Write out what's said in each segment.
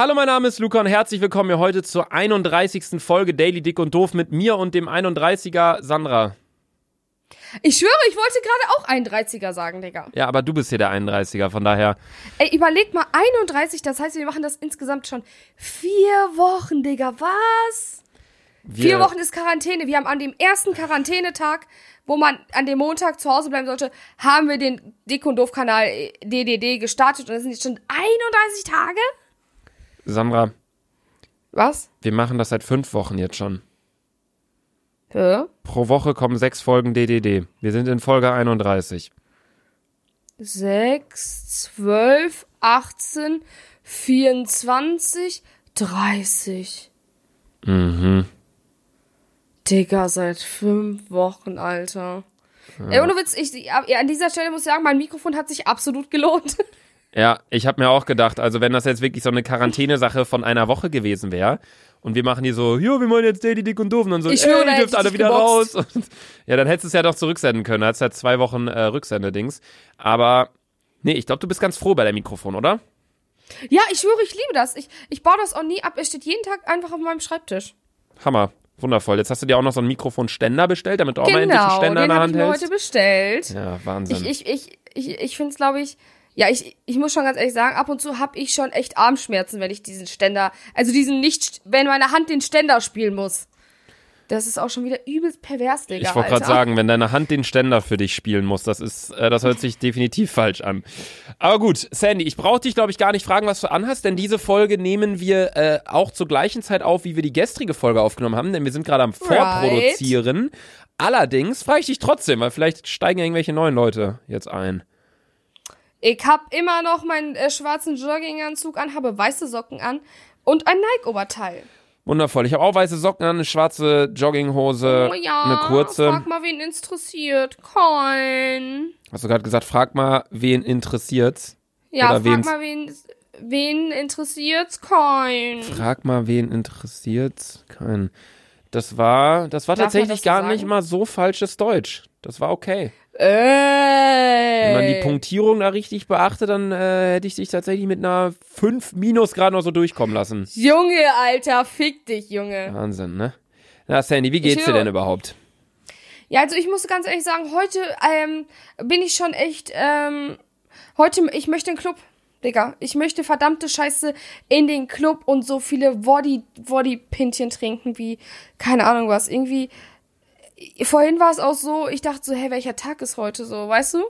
Hallo, mein Name ist Luca und herzlich willkommen hier heute zur 31. Folge Daily Dick und Doof mit mir und dem 31er Sandra. Ich schwöre, ich wollte gerade auch 31er sagen, Digga. Ja, aber du bist hier der 31er, von daher. Ey, überleg mal, 31, das heißt, wir machen das insgesamt schon vier Wochen, Digga. Was? Wir, Vier Wochen ist Quarantäne. Wir haben an dem ersten Quarantänetag, wo man an dem Montag zu Hause bleiben sollte, haben wir den Dick und Doof-Kanal äh, DDD gestartet und das sind jetzt schon 31 Tage? Sandra, Was? wir machen das seit fünf Wochen jetzt schon. Hä? Pro Woche kommen sechs Folgen DDD. Wir sind in Folge 31. 6, 12, 18, 24, 30. Mhm. Digga, seit fünf Wochen, Alter. Ey, ohne Witz, ich, ja, an dieser Stelle muss ich sagen, mein Mikrofon hat sich absolut gelohnt. Ja, ich habe mir auch gedacht, also wenn das jetzt wirklich so eine Quarantänesache von einer Woche gewesen wäre und wir machen hier so, ja, wir machen jetzt Daily Dick und Doof und dann so, Ich ey, ihr dürft alle wieder geboxt. raus. Und, ja, dann hättest du es ja doch zurücksenden können. Da hast ja zwei Wochen äh, Rücksendedings. Aber nee, ich glaube, du bist ganz froh bei der Mikrofon, oder? Ja, ich schwöre, ich liebe das. Ich, ich baue das auch nie ab. Es steht jeden Tag einfach auf meinem Schreibtisch. Hammer. Wundervoll. Jetzt hast du dir auch noch so einen Mikrofonständer bestellt, damit du auch mal endlich einen Genau, Ständer in den der habe Hand ich mir hältst. heute bestellt. Ja, Wahnsinn. Ich, ich, ich, ich, ich finde es, glaube ich, ja, ich, ich muss schon ganz ehrlich sagen, ab und zu habe ich schon echt Armschmerzen, wenn ich diesen Ständer, also diesen nicht, wenn meine Hand den Ständer spielen muss. Das ist auch schon wieder übelst pervers, Digga. Ich wollte gerade sagen, wenn deine Hand den Ständer für dich spielen muss, das ist, äh, das hört sich definitiv falsch an. Aber gut, Sandy, ich brauche dich, glaube ich, gar nicht fragen, was du anhast, denn diese Folge nehmen wir äh, auch zur gleichen Zeit auf, wie wir die gestrige Folge aufgenommen haben, denn wir sind gerade am Vorproduzieren. Allerdings frage ich dich trotzdem, weil vielleicht steigen ja irgendwelche neuen Leute jetzt ein. Ich hab immer noch meinen äh, schwarzen Jogginganzug an, habe weiße Socken an und ein Nike-Oberteil. Wundervoll. Ich habe auch weiße Socken an, eine schwarze Jogginghose, oh ja, eine kurze. frag mal, wen interessiert. Kein. Hast du gerade gesagt, frag mal, wen interessiert's? Ja, Oder frag wen's- mal, wen, wen interessiert's? Kein. Frag mal, wen interessiert's? Kein. Das war, das war Darf tatsächlich das so gar sagen? nicht mal so falsches Deutsch. Das war okay. Ey. Wenn man die Punktierung da richtig beachtet, dann äh, hätte ich dich tatsächlich mit einer 5 minus gerade noch so durchkommen lassen. Junge, Alter, fick dich, Junge. Wahnsinn, ne? Na, Sandy, wie geht's dir denn überhaupt? Ja, also ich muss ganz ehrlich sagen, heute ähm, bin ich schon echt, ähm, heute, ich möchte in den Club, Digga. Ich möchte verdammte Scheiße in den Club und so viele Woddy, Woddy-Pintchen trinken wie, keine Ahnung was, irgendwie, vorhin war es auch so, ich dachte so, hey, welcher Tag ist heute so, weißt du?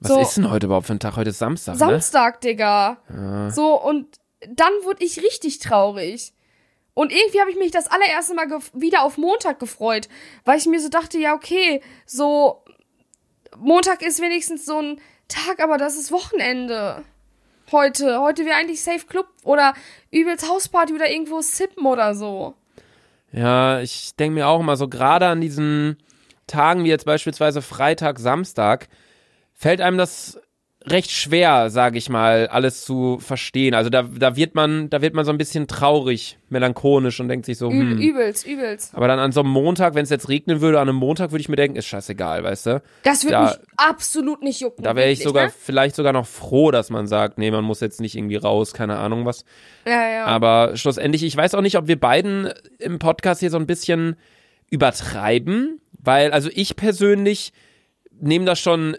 Was so- ist denn heute überhaupt für ein Tag? Heute ist Samstag, ne? Samstag, Digga. So, und dann wurde ich richtig traurig. Und irgendwie habe ich mich das allererste Mal wieder auf Montag gefreut, weil ich mir so dachte, ja, okay, so Montag ist wenigstens so ein Tag, aber das ist Wochenende. Heute, heute wäre eigentlich Safe Club oder übelst Hausparty oder irgendwo Sippen oder so. Ja, ich denke mir auch immer so, gerade an diesen Tagen wie jetzt beispielsweise Freitag, Samstag, fällt einem das recht schwer, sage ich mal, alles zu verstehen. Also da, da wird man, da wird man so ein bisschen traurig, melancholisch und denkt sich so, hm. Übelst, übelst. Aber dann an so einem Montag, wenn es jetzt regnen würde, an einem Montag würde ich mir denken, ist scheißegal, weißt du? Das würde Da- mich absolut nicht jucken. Da wäre ich sogar Ne? vielleicht sogar noch froh, dass man sagt, nee, man muss jetzt nicht irgendwie raus, keine Ahnung was. Ja, ja. Aber schlussendlich, ich weiß auch nicht, ob wir beiden im Podcast hier so ein bisschen übertreiben, weil, also ich persönlich nehme das schon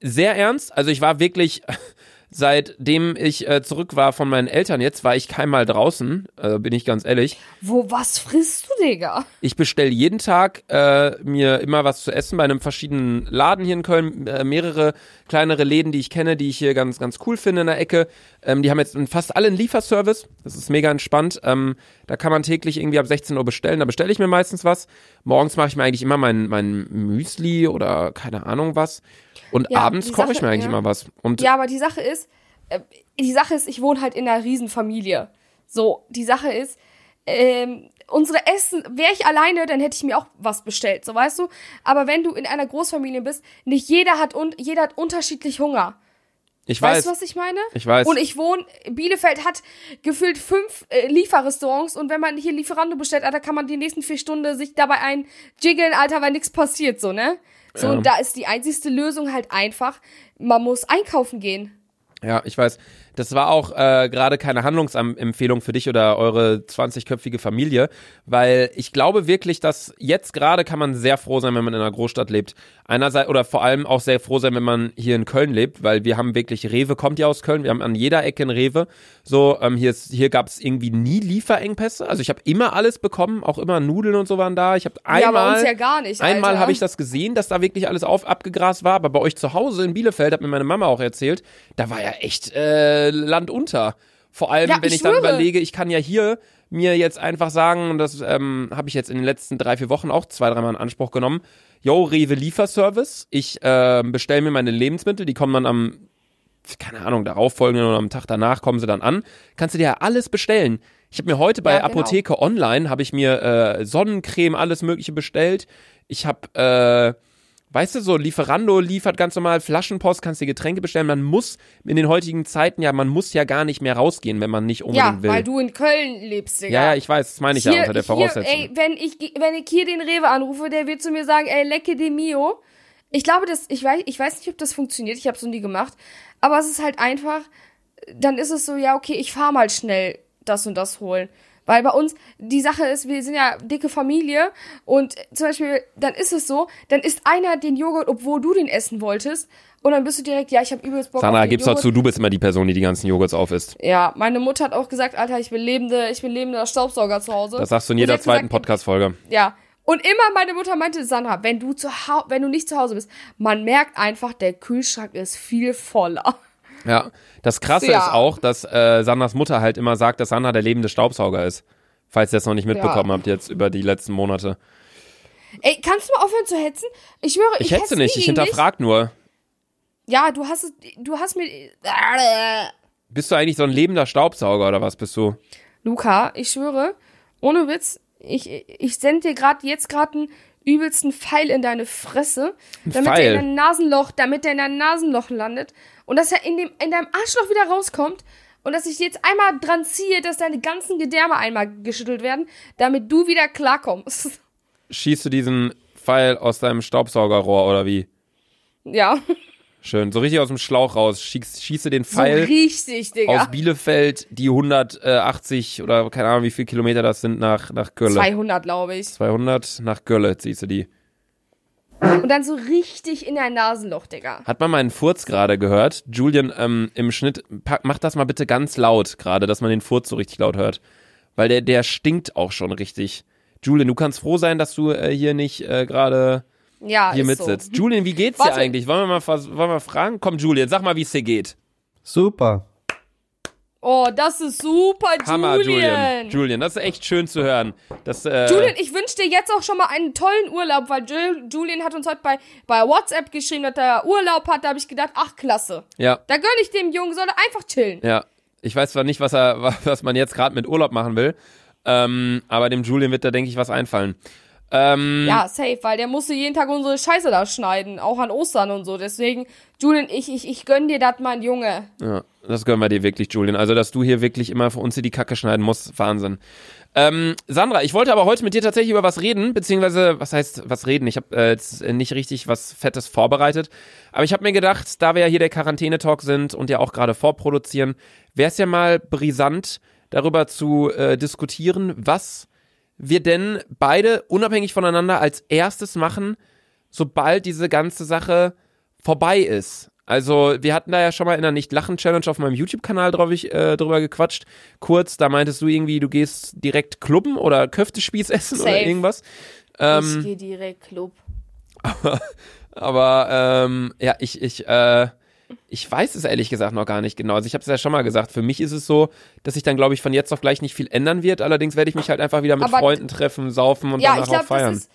sehr ernst. Also ich war wirklich, seitdem ich äh, zurück war von meinen Eltern jetzt, war ich keinmal draußen, äh, bin ich ganz ehrlich. Wo, was frisst du, Digga? Ich bestelle jeden Tag äh, mir immer was zu essen bei einem verschiedenen Laden hier in Köln, äh, mehrere kleinere Läden, die ich kenne, die ich hier ganz ganz cool finde in der Ecke. Ähm, die haben jetzt fast alle einen Lieferservice. Das ist mega entspannt. Ähm, da kann man täglich irgendwie ab 16 Uhr bestellen. Da bestelle ich mir meistens was. Morgens mache ich mir eigentlich immer mein mein Müsli oder keine Ahnung was. Und Ja, abends koche ich mir eigentlich ja. immer was. Und Ja, aber die Sache ist, äh, die Sache ist, ich wohne halt in einer Riesenfamilie. So, die Sache ist, ähm, unsere Essen, wäre ich alleine, dann hätte ich mir auch was bestellt, so weißt du. Aber wenn du in einer Großfamilie bist, nicht jeder hat und jeder hat unterschiedlich Hunger. ich Weißt weiß, du, was ich meine? ich weiß. Und ich wohne, Bielefeld hat gefühlt fünf äh, Lieferrestaurants und wenn man hier Lieferando bestellt, Alter, kann man die nächsten vier Stunden sich dabei ein jiggeln, Alter, weil nichts passiert, so, ne? So, Ja. und da ist die einzigste Lösung halt einfach, man muss einkaufen gehen. Ja, ich weiß. Das war auch äh, gerade keine Handlungsempfehlung für dich oder eure 20-köpfige Familie, weil ich glaube wirklich, dass jetzt gerade kann man sehr froh sein, wenn man in einer Großstadt lebt. Einerseits oder vor allem auch sehr froh sein, wenn man hier in Köln lebt, weil wir haben wirklich Rewe kommt ja aus Köln, wir haben an jeder Ecke ein Rewe. So ähm, hier ist, hier gab es irgendwie nie Lieferengpässe. Also ich habe immer alles bekommen, auch immer Nudeln und so waren da. Ich habe einmal ja, bei uns ja gar nicht. Einmal habe ich das gesehen, dass da wirklich alles auf abgegrast war, aber bei euch zu Hause in Bielefeld hat mir meine Mama auch erzählt, da war ja echt äh, Land unter. Vor allem, Ja, wenn ich ich, dann überlege, ich kann ja hier mir jetzt einfach sagen, und das ähm, habe ich jetzt in den letzten drei, vier Wochen auch zwei, dreimal in Anspruch genommen. Yo, Rewe Lieferservice. Ich ähm, bestelle mir meine Lebensmittel, die kommen dann am, keine Ahnung, darauffolgenden oder am Tag danach kommen sie dann an. Kannst du dir ja alles bestellen. Ich habe mir heute bei Ja, genau. Apotheke Online, habe ich mir äh, Sonnencreme, alles mögliche bestellt. Ich habe, äh, weißt du, so Lieferando liefert ganz normal Flaschenpost, kannst dir Getränke bestellen. Man muss in den heutigen Zeiten ja, man muss ja gar nicht mehr rausgehen, wenn man nicht unbedingt Ja, will. weil du in Köln lebst, Digga. ja, ja, ich weiß, das meine ich ja unter der Voraussetzung. Hier, ey, wenn ich, wenn ich hier den Rewe anrufe, der wird zu mir sagen, ey, lecke de mio. Ich glaube, das, ich weiß, ich weiß nicht, ob das funktioniert. Ich habe es noch nie gemacht. Aber es ist halt einfach, dann ist es so, ja, okay, ich fahr mal schnell das und das holen. Weil bei uns, die Sache ist, wir sind ja dicke Familie und zum Beispiel, dann ist es so, dann isst einer den Joghurt, obwohl du den essen wolltest und dann bist du direkt, ja, ich habe übelst Bock auf Sandra, den gib's doch Joghurt. zu, du bist immer die Person, die die ganzen Joghurts aufisst. Ja, meine Mutter hat auch gesagt, Alter, ich bin lebende, ich bin lebender Staubsauger zu Hause. Das sagst du in jeder zweiten Podcast-Folge. Ja. Und immer meine Mutter meinte, Sandra, wenn du zu wenn du nicht zu Hause bist, man merkt einfach, der Kühlschrank ist viel voller. Ja, das Krasse Ja. ist auch, dass äh, Sandras Mutter halt immer sagt, dass Sandra der lebende Staubsauger ist. Falls ihr das noch nicht mitbekommen Ja. habt jetzt über die letzten Monate. Ey, kannst du mal aufhören zu hetzen? Ich schwöre, ich, Ich hetze nie nicht, ich hinterfrag nur. Ja, du hast es, du hast mir, Bist du eigentlich so ein lebender Staubsauger oder was bist du? Luca, ich schwöre, ohne Witz, ich, ich sende dir gerade jetzt gerade einen übelsten Pfeil in deine Fresse, damit Pfeil? der in dein Nasenloch, damit der in dein Nasenloch landet und dass er in dem in deinem Arschloch wieder rauskommt und dass ich jetzt einmal dran ziehe, dass deine ganzen Gedärme einmal geschüttelt werden, damit du wieder klarkommst. Schießt du diesen Pfeil aus deinem Staubsaugerrohr oder wie? ja, Schön, so richtig aus dem Schlauch raus. Schieß, schieße den so Pfeil richtig, Digga. aus Bielefeld, die 180 oder keine Ahnung, wie viele Kilometer das sind, nach, nach Gölle. 200, glaube ich. 200 nach Gölle ziehst du die. Und dann so richtig in dein Nasenloch, Digga. Hat man meinen Furz gerade gehört? Julian, ähm, im Schnitt, pack, mach das mal bitte ganz laut gerade, dass man den Furz so richtig laut hört. Weil der, der stinkt auch schon richtig. Julian, du kannst froh sein, dass du äh, hier nicht äh, gerade Ja, hier mitsitzt. so. Julian, wie geht's dir Warte. eigentlich? Wollen wir mal, wollen wir mal fragen? Komm, Julian, sag mal, wie es dir geht. Super. Oh, das ist super, Hammer, Julian. Julian. Julian, das ist echt schön zu hören. Das, äh, Julian, ich wünsche dir jetzt auch schon mal einen tollen Urlaub, weil Ju- Julian hat uns heute bei, bei WhatsApp geschrieben, dass er Urlaub hat. Da habe ich gedacht, ach, klasse. ja, Da gönn ich dem Jungen, soll er einfach chillen. ja. Ich weiß zwar nicht, was er, was man jetzt gerade mit Urlaub machen will, ähm, aber dem Julian wird da, denke ich, was einfallen. Ähm, Ja, safe, weil der musste jeden Tag unsere Scheiße da schneiden, auch an Ostern und so. Deswegen, Julian, ich, ich, ich gönn dir das, mein Junge. Ja, das gönnen wir dir wirklich, Julian. Also, dass du hier wirklich immer für uns hier die Kacke schneiden musst, Wahnsinn. Ähm, Sandra, ich wollte aber heute mit dir tatsächlich über was reden, beziehungsweise, was heißt was reden? Ich habe äh, jetzt nicht richtig was Fettes vorbereitet, aber ich habe mir gedacht, da wir ja hier der Quarantäne-Talk sind und ja auch gerade vorproduzieren, wäre es ja mal brisant, darüber zu äh, diskutieren, was wir denn beide unabhängig voneinander als erstes machen, sobald diese ganze Sache vorbei ist. Also, wir hatten da ja schon mal in der Nicht-Lachen-Challenge auf meinem YouTube-Kanal drauf, ich, äh, drüber gequatscht. Kurz, da meintest du irgendwie, du gehst direkt klubben oder Köftespieß essen oder Safe. irgendwas. ich Ähm, geh direkt Club. aber ähm, ja, ich, ich, äh, ich weiß es ehrlich gesagt noch gar nicht genau. Also ich habe es ja schon mal gesagt, für mich ist es so, dass sich dann, glaube ich, von jetzt auf gleich nicht viel ändern wird. Allerdings werde ich mich halt einfach wieder mit Aber- Freunden treffen, saufen und Ja, danach ich glaube, auch feiern. das ist.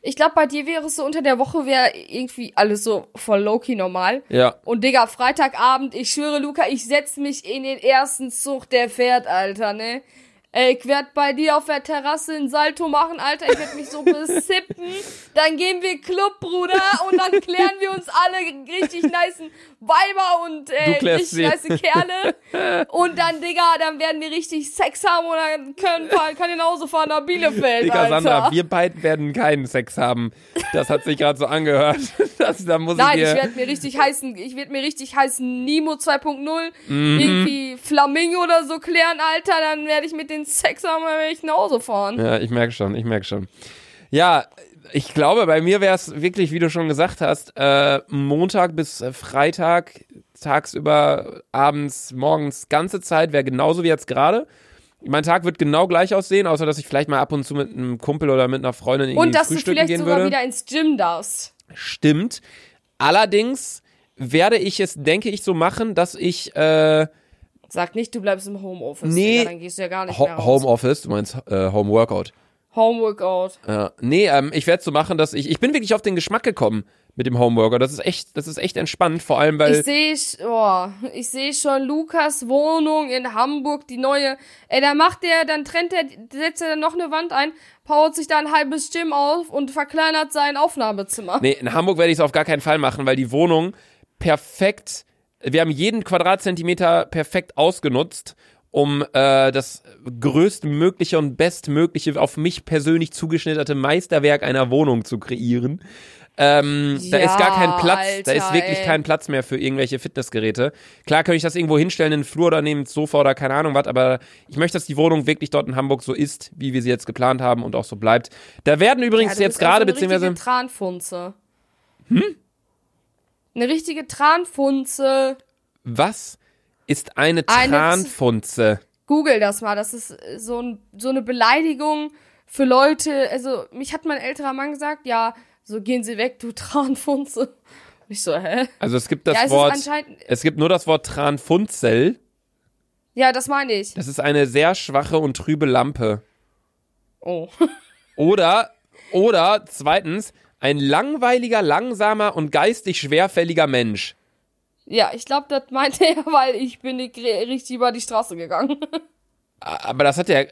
Ich glaube, bei dir wäre es so, unter der Woche wäre irgendwie alles so voll low-key normal. ja, Und Digga, Freitagabend, ich schwöre, Luca, ich setz mich in den ersten Zug, der fährt, Alter, ne? Ey, ich werd bei dir auf der Terrasse ein Salto machen, Alter. Ich werd mich so besippen. Dann gehen wir Club, Bruder. Und dann klären wir uns alle richtig nice Weiber und äh, richtig sie. nice Kerle. Und dann, Digga, dann werden wir richtig Sex haben und dann können, kann Hause fahren nach Bielefeld, Digga, Alter. Sandra, wir beiden werden keinen Sex haben. Das hat sich gerade so angehört. Das, da muss Nein, ich ich dir... werde mir richtig heißen, ich werde mir richtig heißen Nemo 2.0, Mhm. irgendwie Flamingo oder so klären, Alter, dann werde ich mit den Sex haben, dann werde ich nach Hause fahren. Ja, ich merke schon, ich merke schon. Ja, ich glaube, bei mir wäre es wirklich, wie du schon gesagt hast, äh, Montag bis äh, Freitag, tagsüber, abends, morgens, ganze Zeit wäre genauso wie jetzt gerade. Mein Tag wird genau gleich aussehen, außer dass ich vielleicht mal ab und zu mit einem Kumpel oder mit einer Freundin irgendwie Und dass du vielleicht sogar würde. wieder ins Gym darfst. Stimmt. Allerdings werde ich es, denke ich, so machen, dass ich äh, Sag nicht, du bleibst im Homeoffice, Nee. Digga, dann gehst du ja gar nicht Ho mehr raus. Homeoffice, du meinst äh, Home Workout. Homeworkout. Ja, nee, ähm, ich werde so machen, dass ich, ich bin wirklich auf den Geschmack gekommen mit dem Homeworker. Das ist echt, das ist echt entspannt, vor allem weil Ich sehe oh, ich sehe schon Lukas Wohnung in Hamburg, die neue. Ey, da macht der, dann trennt er, setzt er dann noch eine Wand ein, baut sich da ein halbes Gym auf und verkleinert sein Aufnahmezimmer. nee, in Hamburg werde ich es auf gar keinen Fall machen, weil die Wohnung perfekt, wir haben jeden Quadratzentimeter perfekt ausgenutzt, um äh, das größtmögliche und bestmögliche auf mich persönlich zugeschnitterte Meisterwerk einer Wohnung zu kreieren. Ähm, da ist gar kein Ja, Platz, da ist Alter, wirklich ey. kein Platz mehr für irgendwelche Fitnessgeräte. Klar könnte ich das irgendwo hinstellen, in den Flur oder neben das Sofa oder keine Ahnung was, aber ich möchte, dass die Wohnung wirklich dort in Hamburg so ist, wie wir sie jetzt geplant haben und auch so bleibt. Da werden übrigens Ja, jetzt gerade, so beziehungsweise, Tranfunze. Hm? Eine richtige Tranfunze. was ist eine Eine- Tranfunze? Google das mal. Das ist äh, so, ein, so eine Beleidigung für Leute. Also, mich hat mein älterer Mann gesagt, ja, so gehen Sie weg, du Tranfunze. Und ich so, hä? Also es gibt das ja, es Wort, es gibt nur das Wort Tranfunzel. Ja, das meine ich. Das ist eine sehr schwache und trübe Lampe. Oh. Oder, oder zweitens, ein langweiliger, langsamer und geistig schwerfälliger Mensch. Ja, ich glaube, das meinte er, weil ich bin nicht richtig über die Straße gegangen. Aber das hat ja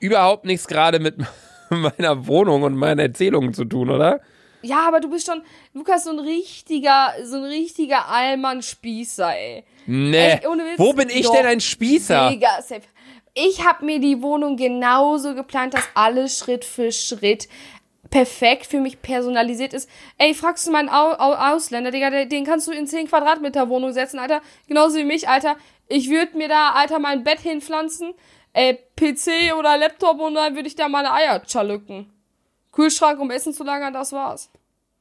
überhaupt nichts gerade mit meiner Wohnung und meinen Erzählungen zu tun, oder? Ja, aber du bist schon, Lukas, so ein richtiger, so ein richtiger Allmann-Spießer, ey. Nee. Echt? Wo bin ich denn ein Spießer? Mega safe. Ich habe mir die Wohnung genauso geplant, dass alles Schritt für Schritt perfekt für mich personalisiert ist. Ey, fragst du mal einen Au Au Ausländer, Digga, den kannst du in 10 Quadratmeter Wohnung setzen, Alter. Genauso wie mich, Alter. Ich würde mir da, Alter, mein Bett hinpflanzen, äh, PC oder Laptop und dann würde ich da meine Eier chalücken. Kühlschrank, um Essen zu lagern, das war's.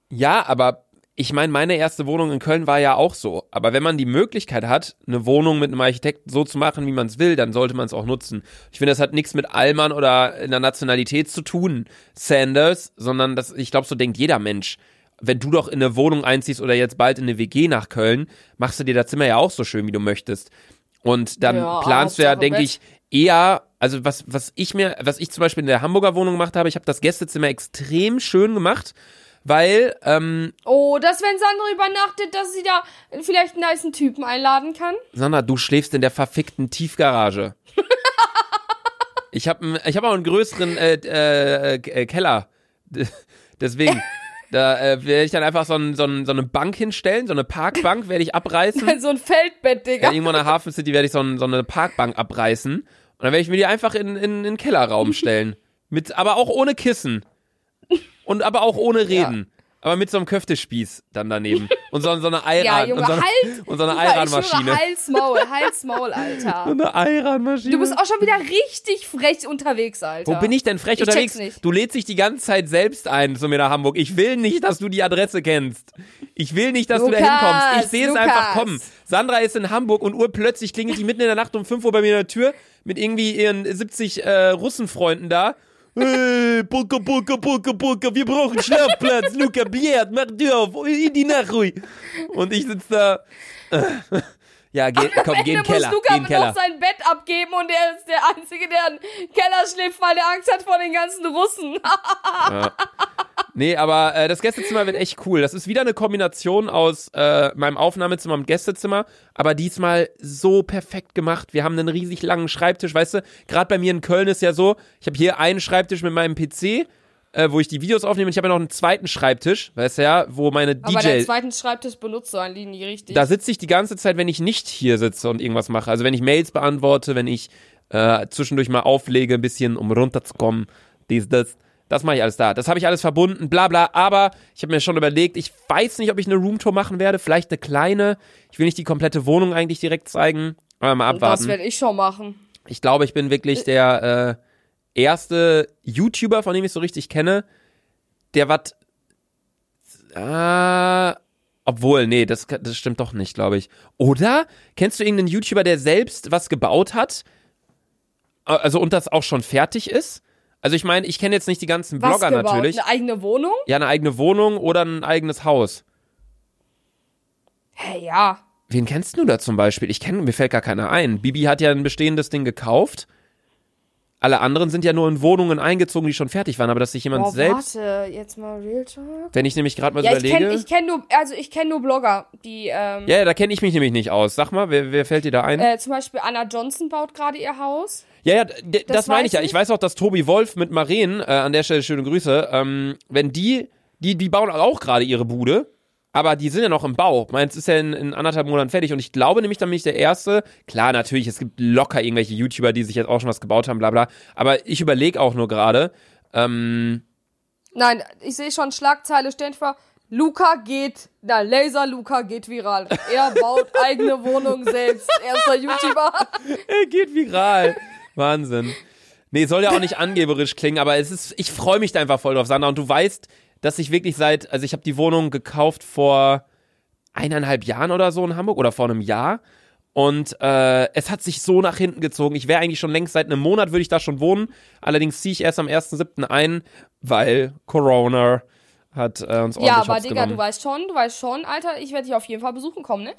Ja, aber ich meine, meine erste Wohnung in Köln war ja auch so. Aber wenn man die Möglichkeit hat, eine Wohnung mit einem Architekten so zu machen, wie man es will, dann sollte man es auch nutzen. Ich finde, das hat nichts mit Allmann oder einer Nationalität zu tun, Sanders, sondern das, ich glaube, so denkt jeder Mensch. Wenn du doch in eine Wohnung einziehst oder jetzt bald in eine WG nach Köln, machst du dir das Zimmer ja auch so schön, wie du möchtest. Und dann Ja, planst du ja, denke ich, eher, also was, was ich mir, was ich zum Beispiel in der Hamburger Wohnung gemacht habe, ich habe das Gästezimmer extrem schön gemacht, weil ähm, Oh, dass wenn Sandra übernachtet, dass sie da vielleicht einen niceen Typen einladen kann? Sandra, du schläfst in der verfickten Tiefgarage. ich habe ich hab auch einen größeren äh, äh, äh, Keller. Deswegen, da äh, werde ich dann einfach so, ein, so, ein, so eine Bank hinstellen, so eine Parkbank werde ich abreißen. so ein Feldbett, Digga. Ja, irgendwo in der Hafen City werde ich so, ein, so eine Parkbank abreißen. Und dann werde ich mir die einfach in, in, in den Kellerraum stellen. Mit, aber auch ohne Kissen. Und aber auch ohne Reden. Aber mit so einem Köftespieß dann daneben. Und so, so eine Ja, Eiran. Junge, und so eine, halt! und so eine Eiranmaschine. Hals, Maul, Hals, Maul, So Alter. eine Eiranmaschine. Du bist auch schon wieder richtig frech unterwegs, Alter. Wo bin ich denn frech Ich unterwegs? check's nicht. Du lädst dich die ganze Zeit selbst ein zu mir nach Hamburg. Ich will nicht, dass du die Adresse kennst. Ich will nicht, dass du da Lukas, hinkommst. Ich sehe es Lukas. einfach kommen. Sandra ist in Hamburg und urplötzlich klingelt die mitten in der Nacht um 5 Uhr bei mir in der Tür mit irgendwie ihren 70 äh, Russenfreunden da. Hey, Pulka, Pulka, Pulka, Pulka, wir brauchen Schlafplatz. Luca, Biert, mach Tür auf, in die Nachruhe. Und ich sitze da. Ja, geh, komm, geh in den Ende Keller. muss Geh Luca in den Keller. noch sein Bett abgeben und er ist der Einzige, der im Keller schläft, weil er Angst hat vor den ganzen Russen. Nee, aber äh, das Gästezimmer wird echt cool. Das ist wieder eine Kombination aus äh, meinem Aufnahmezimmer und Gästezimmer, aber diesmal so perfekt gemacht. Wir haben einen riesig langen Schreibtisch, weißt du? Gerade bei mir in Köln ist ja so, ich habe hier einen Schreibtisch mit meinem PC, äh, wo ich die Videos aufnehme. und Ich habe ja noch einen zweiten Schreibtisch, weißt du ja, wo meine DJ. Aber deinen zweiten Schreibtisch benutzt du eigentlich nie richtig. Da sitze ich die ganze Zeit, wenn ich nicht hier sitze und irgendwas mache. Also wenn ich Mails beantworte, wenn ich äh, zwischendurch mal auflege, ein bisschen, um runterzukommen, dies, das. Das mache ich alles da. Das habe ich alles verbunden, bla bla. Aber ich habe mir schon überlegt, ich weiß nicht, ob ich eine Roomtour machen werde. Vielleicht eine kleine. Ich will nicht die komplette Wohnung eigentlich direkt zeigen. Aber mal abwarten. das werde ich schon machen. Ich glaube, ich bin wirklich der äh, erste YouTuber, von dem ich so richtig kenne, der was. Ah, obwohl, nee, das, das stimmt doch nicht, glaube ich. Oder kennst du irgendeinen YouTuber, der selbst was gebaut hat? Also und das auch schon fertig ist? Also ich meine, ich kenne jetzt nicht die ganzen Was Blogger gebaut? natürlich. Eine eigene Wohnung? Ja, eine eigene Wohnung oder ein eigenes Haus. Hä, ja. Wen kennst du da zum Beispiel? Ich kenne, mir fällt gar keiner ein. Bibi hat ja ein bestehendes Ding gekauft. Alle anderen sind ja nur in Wohnungen eingezogen, die schon fertig waren, aber dass sich jemand Boah, selbst, warte, jetzt mal Real Talk. wenn ich nämlich gerade mal so Ja, ich überlege. kenne ich kenn nur, also ich kenne nur Blogger, die, ähm, ja, ja, da kenne ich mich nämlich nicht aus. Sag mal, wer, wer fällt dir da ein? äh, zum Beispiel Anna Johnson baut gerade ihr Haus. Ja, ja, das, Das meine ich ja. ich. Ich weiß auch, dass Tobi Wolf mit Maren, äh, an der Stelle schöne Grüße, ähm, wenn die, die, die bauen auch gerade ihre Bude, aber die sind ja noch im Bau. Meins ist ja in, in anderthalb Monaten fertig und ich glaube nämlich, dann bin ich der Erste. Klar, natürlich, es gibt locker irgendwelche YouTuber, die sich jetzt auch schon was gebaut haben, bla bla. Aber ich überlege auch nur gerade, ähm, Nein, ich sehe schon Schlagzeile, stehen vor, Luca geht, na, Laser Luca geht viral. Er baut eigene Wohnung selbst. Erster YouTuber. er geht viral. Wahnsinn. Nee, soll ja auch nicht angeberisch klingen, aber es ist, ich freue mich da einfach voll drauf, Sandra. Und du weißt, dass ich wirklich seit, also ich habe die Wohnung gekauft vor eineinhalb Jahren oder so in Hamburg oder vor einem Jahr. Und äh, es hat sich so nach hinten gezogen. Ich wäre eigentlich schon längst seit einem Monat würde ich da schon wohnen. Allerdings ziehe ich erst am 1.7. ein, weil Corona hat äh, uns ordentlich Ja, aber Digga, genommen. du weißt schon, du weißt schon, Alter, ich werde dich auf jeden Fall besuchen kommen, ne?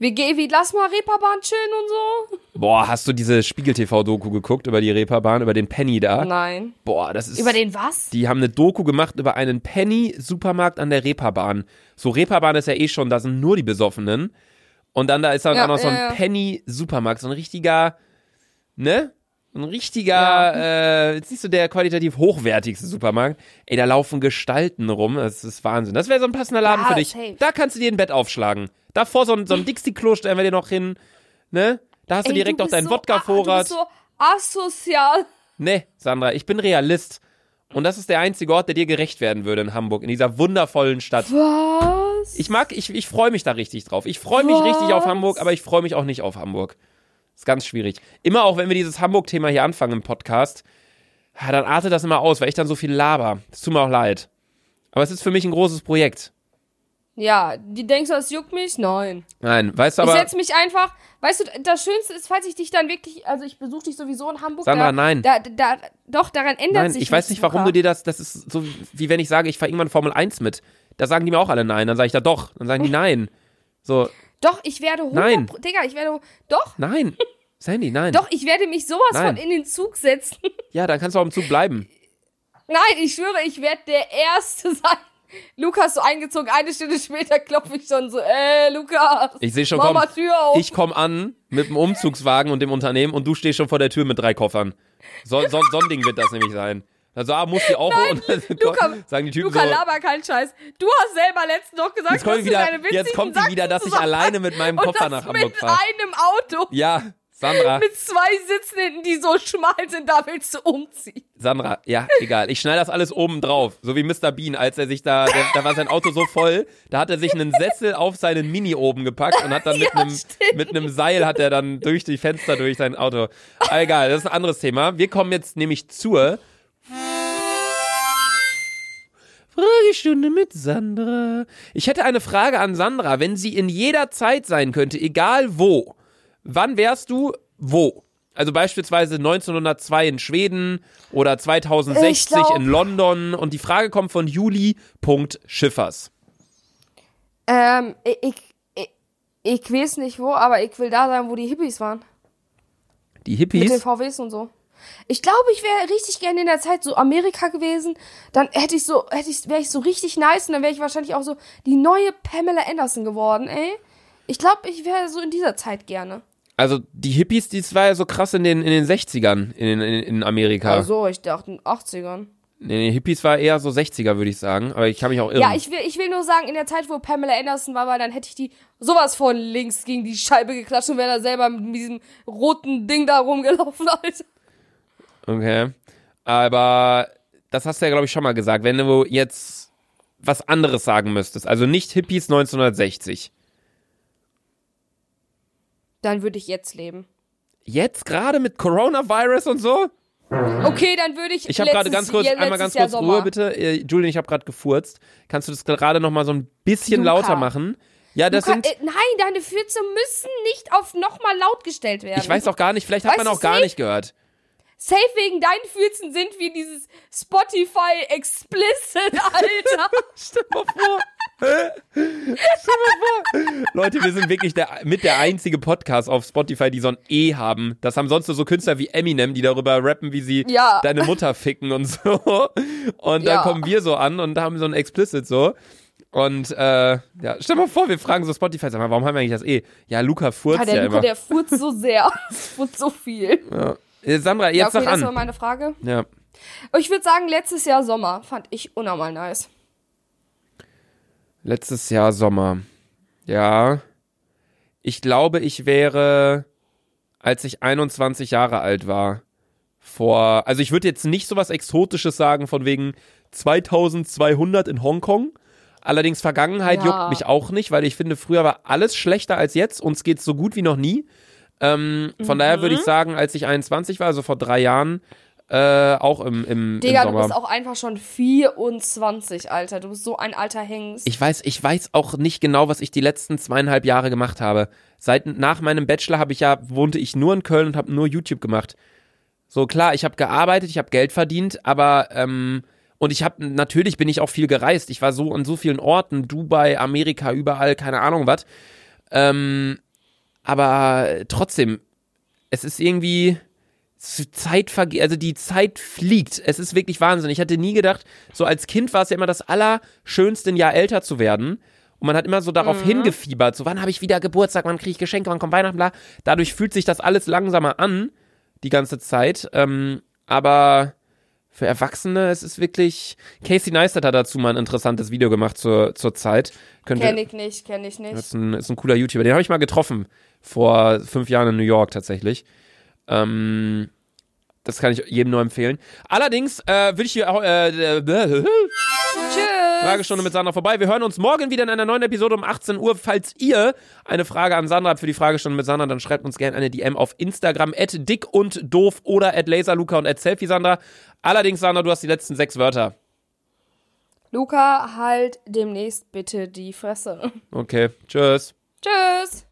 Wir gehen, wie, lass mal Reeperbahn chillen und so. Boah, hast du diese Spiegel-TV-Doku geguckt über die Reeperbahn, über den Penny da? Nein. Boah, das ist... Über den was? Die haben eine Doku gemacht über einen Penny-Supermarkt an der Reeperbahn. So, Reeperbahn ist ja eh schon, da sind nur die Besoffenen. Und dann da ist dann Ja, auch noch so ein ja, ja. Penny-Supermarkt, so ein richtiger, ne? Ein richtiger, äh, jetzt nicht so der qualitativ hochwertigste Supermarkt. Ey, da laufen Gestalten rum, das ist Wahnsinn. Das wäre so ein passender Laden Ja, für dich. safe. Da kannst du dir ein Bett aufschlagen. Davor so ein, so ein Dixie-Klo stellen wir dir noch hin, ne? Da hast du Ey, direkt auch bist deinen so, Wodka-Vorrat. Du bist so asozial. Nee, Sandra, ich bin Realist. Und das ist der einzige Ort, der dir gerecht werden würde in Hamburg, in dieser wundervollen Stadt. Was? Ich mag, ich, ich freue mich da richtig drauf. Ich freue mich richtig auf Hamburg, aber ich freue mich auch nicht auf Hamburg. Ist ganz schwierig. Immer auch, wenn wir dieses Hamburg-Thema hier anfangen im Podcast, ja, dann artet das immer aus, weil ich dann so viel laber. Das tut mir auch leid. Aber es ist für mich ein großes Projekt. Ja, die denkst du, das juckt mich? Nein. Nein, weißt du ich aber, setz mich einfach, weißt du, das Schönste ist, falls ich dich dann wirklich, also ich besuche dich sowieso in Hamburg. Sandra, da, nein. Da, da, doch, daran ändert nein, sich ich weiß nicht, warum Luca. du dir das, das ist so, wie wenn ich sage, ich fahre irgendwann Formel 1 mit. Da sagen die mir auch alle nein. Dann sage ich da doch. Dann sagen die nein. So, Doch, ich werde 100, Nein. Digga, ich werde, doch, nein. Sandy, nein. doch, ich werde mich sowas Nein. von in den Zug setzen. Ja, dann kannst du auch im Zug bleiben. Nein, ich schwöre, ich werde der Erste sein. Lukas so eingezogen, eine Stunde später klopfe ich schon so, ey, Lukas. Ich sehe schon, komm, mal Tür auf. ich komme an mit dem Umzugswagen und dem Unternehmen und du stehst schon vor der Tür mit drei Koffern. So, so, so ein Ding wird das nämlich sein. Also, ah, muss die auch und dann Luca, sagen die Typen Luca, so. laber keinen Scheiß. Du hast selber letztens noch gesagt, Jetzt kommt wieder, jetzt kommt die wieder, dass ich alleine mit meinem und Koffer nach Hamburg mit fahre. einem Auto. Ja, Sandra, Mit zwei Sitzen hinten, die so schmal sind, da willst du umziehen. Sandra, ja, egal. Ich schneide das alles oben drauf. So wie Mr. Bean, als er sich da, der, da war sein Auto so voll, da hat er sich einen Sessel auf seinen Mini oben gepackt und hat dann mit Ja, einem, stimmt. mit einem Seil hat er dann durch die Fenster durch sein Auto. Aber egal, das ist ein anderes Thema. Wir kommen jetzt nämlich zur Fragestunde mit Sandra. Ich hätte eine Frage an Sandra. Wenn sie in jeder Zeit sein könnte, egal wo, wann wärst du wo? Also beispielsweise 1902 in Schweden oder 2060 Ich glaub- in London. Und die Frage kommt von Juli.schiffers. Ähm, ich, ich, ich, weiß nicht wo, aber ich will da sein, wo die Hippies waren. Die Mit den Hippies? VWs und so. Ich glaube, ich wäre richtig gerne in der Zeit so Amerika gewesen. Dann hätte ich so, hätte ich, wäre ich so richtig nice und dann wäre ich wahrscheinlich auch so die neue Pamela Anderson geworden, ey. Ich glaube, ich wäre so in dieser Zeit gerne. Also die Hippies, das war ja so krass in den, in den 60ern in, in, in Amerika. Also, ich dachte in den 80ern. Nee, nee, Hippies war eher so 60er, würde ich sagen. Aber ich kann mich auch irren. Ja, ich will, ich will nur sagen, in der Zeit, wo Pamela Anderson war, weil dann hätte ich die sowas von links gegen die Scheibe geklatscht und wäre da selber mit diesem roten Ding da rumgelaufen, Alter. Okay. Aber das hast du ja, glaube ich, schon mal gesagt. Wenn du jetzt was anderes sagen müsstest, also nicht Hippies 1960. Dann würde ich jetzt leben. Jetzt gerade mit Coronavirus und so? Okay, dann würde ich. Ich habe gerade ganz kurz, einmal ganz letztes Jahr kurz Ruhe Sommer. bitte. Äh, Julian, ich habe gerade gefurzt. Kannst du das gerade noch mal so ein bisschen Luca. lauter machen? Ja, das Luca, sind. äh, nein, deine Fürze müssen nicht auf nochmal laut gestellt werden. Ich weiß auch gar nicht, vielleicht hat Weißt man auch gar safe- nicht gehört. Safe wegen deinen Fürzen sind wir dieses Spotify explicit, Alter. Stell mal vor. Stell mal vor. Leute, wir sind wirklich der, mit der einzige Podcast auf Spotify, die so ein E haben. Das haben sonst nur so Künstler wie Eminem, die darüber rappen, wie sie Ja. deine Mutter ficken und so. Und dann Ja. kommen wir so an und haben so ein Explicit so. Und äh, ja, stell mal vor, wir fragen so Spotify, sag mal, warum haben wir eigentlich das E? Ja, Luca furzt Ja, ja, der Luca, immer. der furzt so sehr. furzt so viel. ja. Äh, Sandra, jetzt ja, okay, sag das war an. meine Frage. Ja. Ich würde sagen, letztes Jahr Sommer fand ich unnormal nice. Letztes Jahr Sommer. Ja. Ich glaube, ich wäre, als ich 21 Jahre alt war, vor, also ich würde jetzt nicht so was Exotisches sagen von wegen 2200 in Hongkong. Allerdings Vergangenheit Ja. juckt mich auch nicht, weil ich finde, früher war alles schlechter als jetzt. Uns geht's so gut wie noch nie. Ähm, von daher Mhm. würde ich sagen, als ich 21 war, also vor drei Jahren, äh, auch im, im, Digga, im du Sommer. bist auch einfach schon 24, Alter. Du bist so ein alter Hengst. Ich weiß, ich weiß auch nicht genau, was ich die letzten zweieinhalb Jahre gemacht habe. Seit nach meinem Bachelor habe ich ja wohnte ich nur in Köln und habe nur YouTube gemacht. So klar, ich habe gearbeitet, ich habe Geld verdient, aber ähm, und ich habe natürlich bin ich auch viel gereist. Ich war so an so vielen Orten, Dubai, Amerika, überall, keine Ahnung was. Ähm, aber trotzdem, es ist irgendwie Zeit vergeht, also die Zeit fliegt. Es ist wirklich Wahnsinn. Ich hatte nie gedacht, so als Kind war es ja immer das Allerschönste, ein Jahr älter zu werden. Und man hat immer so darauf hingefiebert, so wann habe ich wieder Geburtstag, wann kriege ich Geschenke, wann kommt Weihnachten, bla. Dadurch fühlt sich das alles langsamer an, die ganze Zeit. Ähm, aber für Erwachsene, es ist wirklich. Casey Neistat hat dazu mal ein interessantes Video gemacht zur, zur Zeit. Könnt ihr, Kenn ich nicht, kenn ich nicht. ist ein, ist ein cooler YouTuber. Den habe ich mal getroffen. Vor fünf Jahren in New York tatsächlich. Ähm, das kann ich jedem nur empfehlen. Allerdings äh, würde ich hier auch. Äh, Tschüss. Fragestunde mit Sandra vorbei. Wir hören uns morgen wieder in einer neuen Episode um 18 Uhr. Falls ihr eine Frage an Sandra habt für die Fragestunde mit Sandra, dann schreibt uns gerne eine DM auf Instagram at dick und doof oder at laserluca und at selfie Sandra. Allerdings, Sandra, du hast die letzten sechs Wörter. Luca, halt demnächst bitte die Fresse. Okay, tschüss. Tschüss.